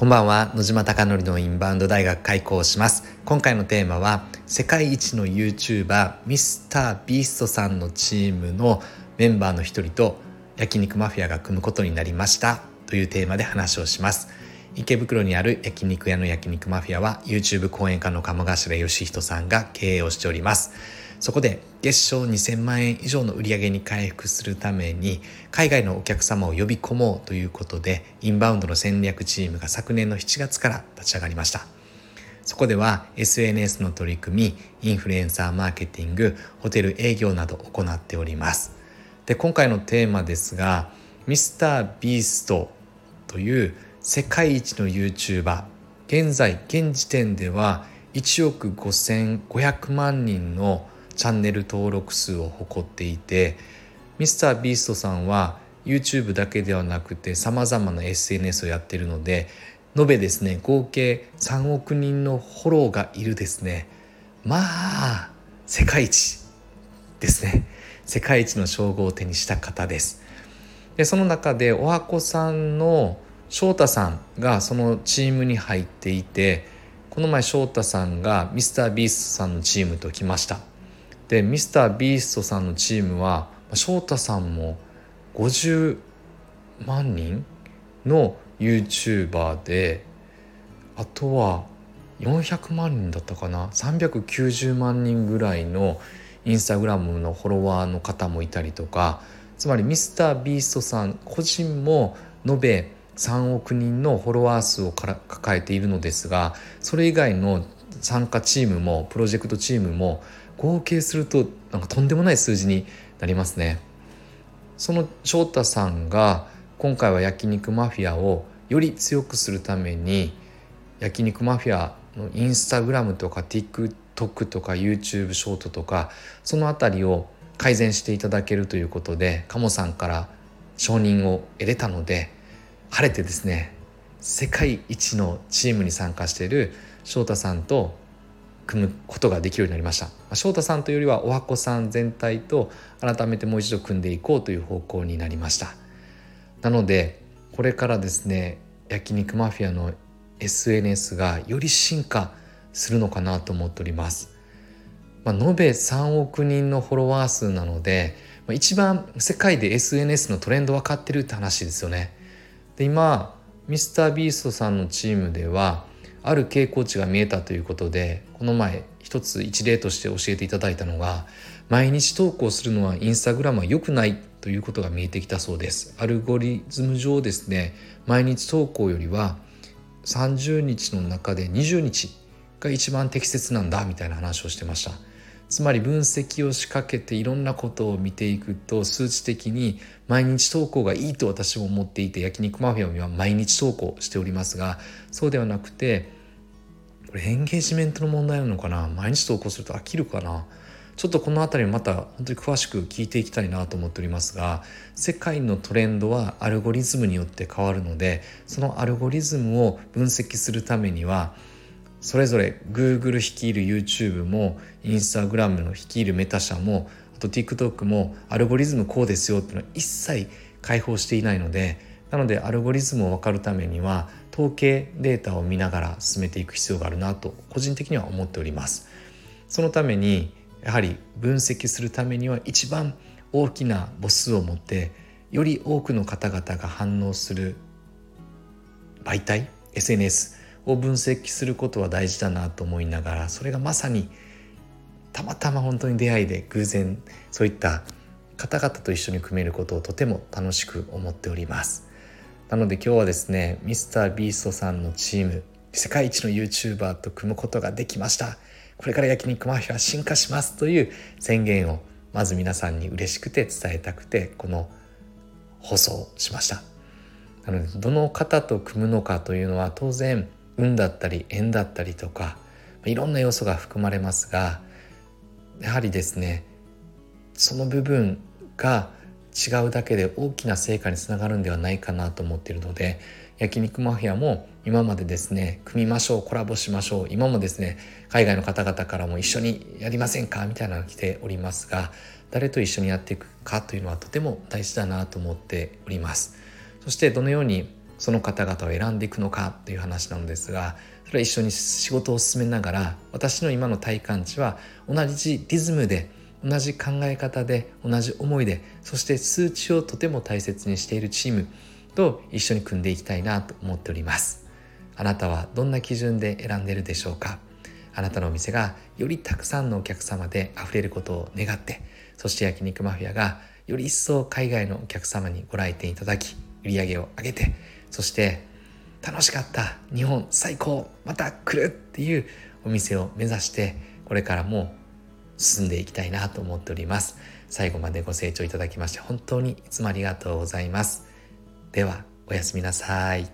こんばんは。野島貴則のインバウンド大学開校します。今回のテーマは世界一の YouTuber ミスタービーストさんのチームのメンバーの一人と焼肉マフィアが組むことになりました。というテーマで話をします。池袋にある焼肉屋の焼肉マフィアは YouTube 講演家の鴨頭義人さんが経営をしております。そこで月賞2000万円以上の売り上げに回復するために海外のお客様を呼び込もうということでインバウンドの戦略チームが昨年の7月から立ち上がりました。そこでは SNS の取り組みインフルエンサーマーケティングホテル営業など行っております。で今回のテーマですがミスタービーストという世界一の YouTuber 現在現時点では1億5500万人のチャンネル登録数を誇っていてミスタービーストさんは YouTube だけではなくてさまざまな SNS をやってるので延べですね合計3億人のフォローがいるですね。まあ世界一ですね。世界一の称号を手にした方です。でその中でおはこさんの翔太さんがそのチームに入っていてこの前翔太さんがミスタービーストさんのチームと来ました。でミスタービーストさんのチームは翔太さんも50万人の YouTuber であとは400万人だったかな？390万人ぐらいのインスタグラムのフォロワーの方もいたりとかつまりミスタービーストさん個人も延べ3億人のフォロワー数をから抱えているのですがそれ以外の参加チームもプロジェクトチームも合計するとなんかとんでもない数字になりますね。その翔太さんが今回は焼肉マフィアをより強くするために焼肉マフィアのインスタグラムとか TikTok とか YouTube ショートとかその辺りを改善していただけるということで鴨さんから承認を得れたので晴れてですね世界一のチームに参加している翔太さんと組むことができるようになりました。翔太さんというよりはおはこさん全体と改めてもう一度組んでいこうという方向になりました。なのでこれからですね焼肉マフィアの SNS がより進化するのかなと思っております、まあ、延べ3億人のフォロワー数なので一番世界で SNS のトレンド分かってるって話ですよね。で今ミスタービーストさんのチームではある傾向値が見えたということでこの前一つ一例として教えていただいたのが毎日投稿するのはインスタグラムは良くないということが見えてきたそうです。アルゴリズム上ですね毎日投稿よりは30日の中で20日が一番適切なんだみたいな話をしてました。つまり分析を仕掛けていろんなことを見ていくと数値的に毎日投稿がいいと私も思っていて焼肉マフィアには毎日投稿しておりますがそうではなくてこれエンゲージメントの問題なのかな？毎日投稿すると飽きるかな？ちょっとこの辺りまた本当に詳しく聞いていきたいなと思っておりますが世界のトレンドはアルゴリズムによって変わるのでそのアルゴリズムを分析するためにはそれぞれ Google 率いる YouTube も Instagram の率いるメタ社もあと TikTok もアルゴリズムこうですよっていうのは一切開放していないのでなのでアルゴリズムを分かるためには統計データを見ながら進めていく必要があるなと個人的には思っております。そのためにやはり分析するためには一番大きな母数を持ってより多くの方々が反応する媒体 SNS を分析することは大事だなと思いながらそれがまさにたまたま本当に出会いで偶然そういった方々と一緒に組めることをとても楽しく思っております。なので今日はですねミスタービーストさんのチーム世界一の YouTuber と組むことができました。これから焼肉マフィア進化しますという宣言をまず皆さんに嬉しくて伝えたくてこの放送しました。なのでどの方と組むのかというのは当然運だったり縁だったりとかいろんな要素が含まれますがやはりですねその部分が違うだけで大きな成果につながるんではないかなと思っているので焼肉マフィアも今までですね組みましょうコラボしましょう今もですね海外の方々からも一緒にやりませんかみたいなのが来ておりますが誰と一緒にやっていくかというのはとても大事だなと思っております。そしてどのようにその方々を選んでいくのかという話なのですがそれは一緒に仕事を進めながら私の今の体感値は同じリズムで同じ考え方で同じ思いでそして数値をとても大切にしているチームと一緒に組んでいきたいなと思っております。あなたはどんな基準で選んでいるでしょうか？あなたのお店がよりたくさんのお客様で溢れることを願ってそして焼肉マフィアがより一層海外のお客様にご来店いただき売り上げを上げてそして楽しかった日本最高また来るっていうお店を目指してこれからも進んでいきたいなと思っております。最後までご清聴いただきまして本当にいつもありがとうございます。ではおやすみなさい。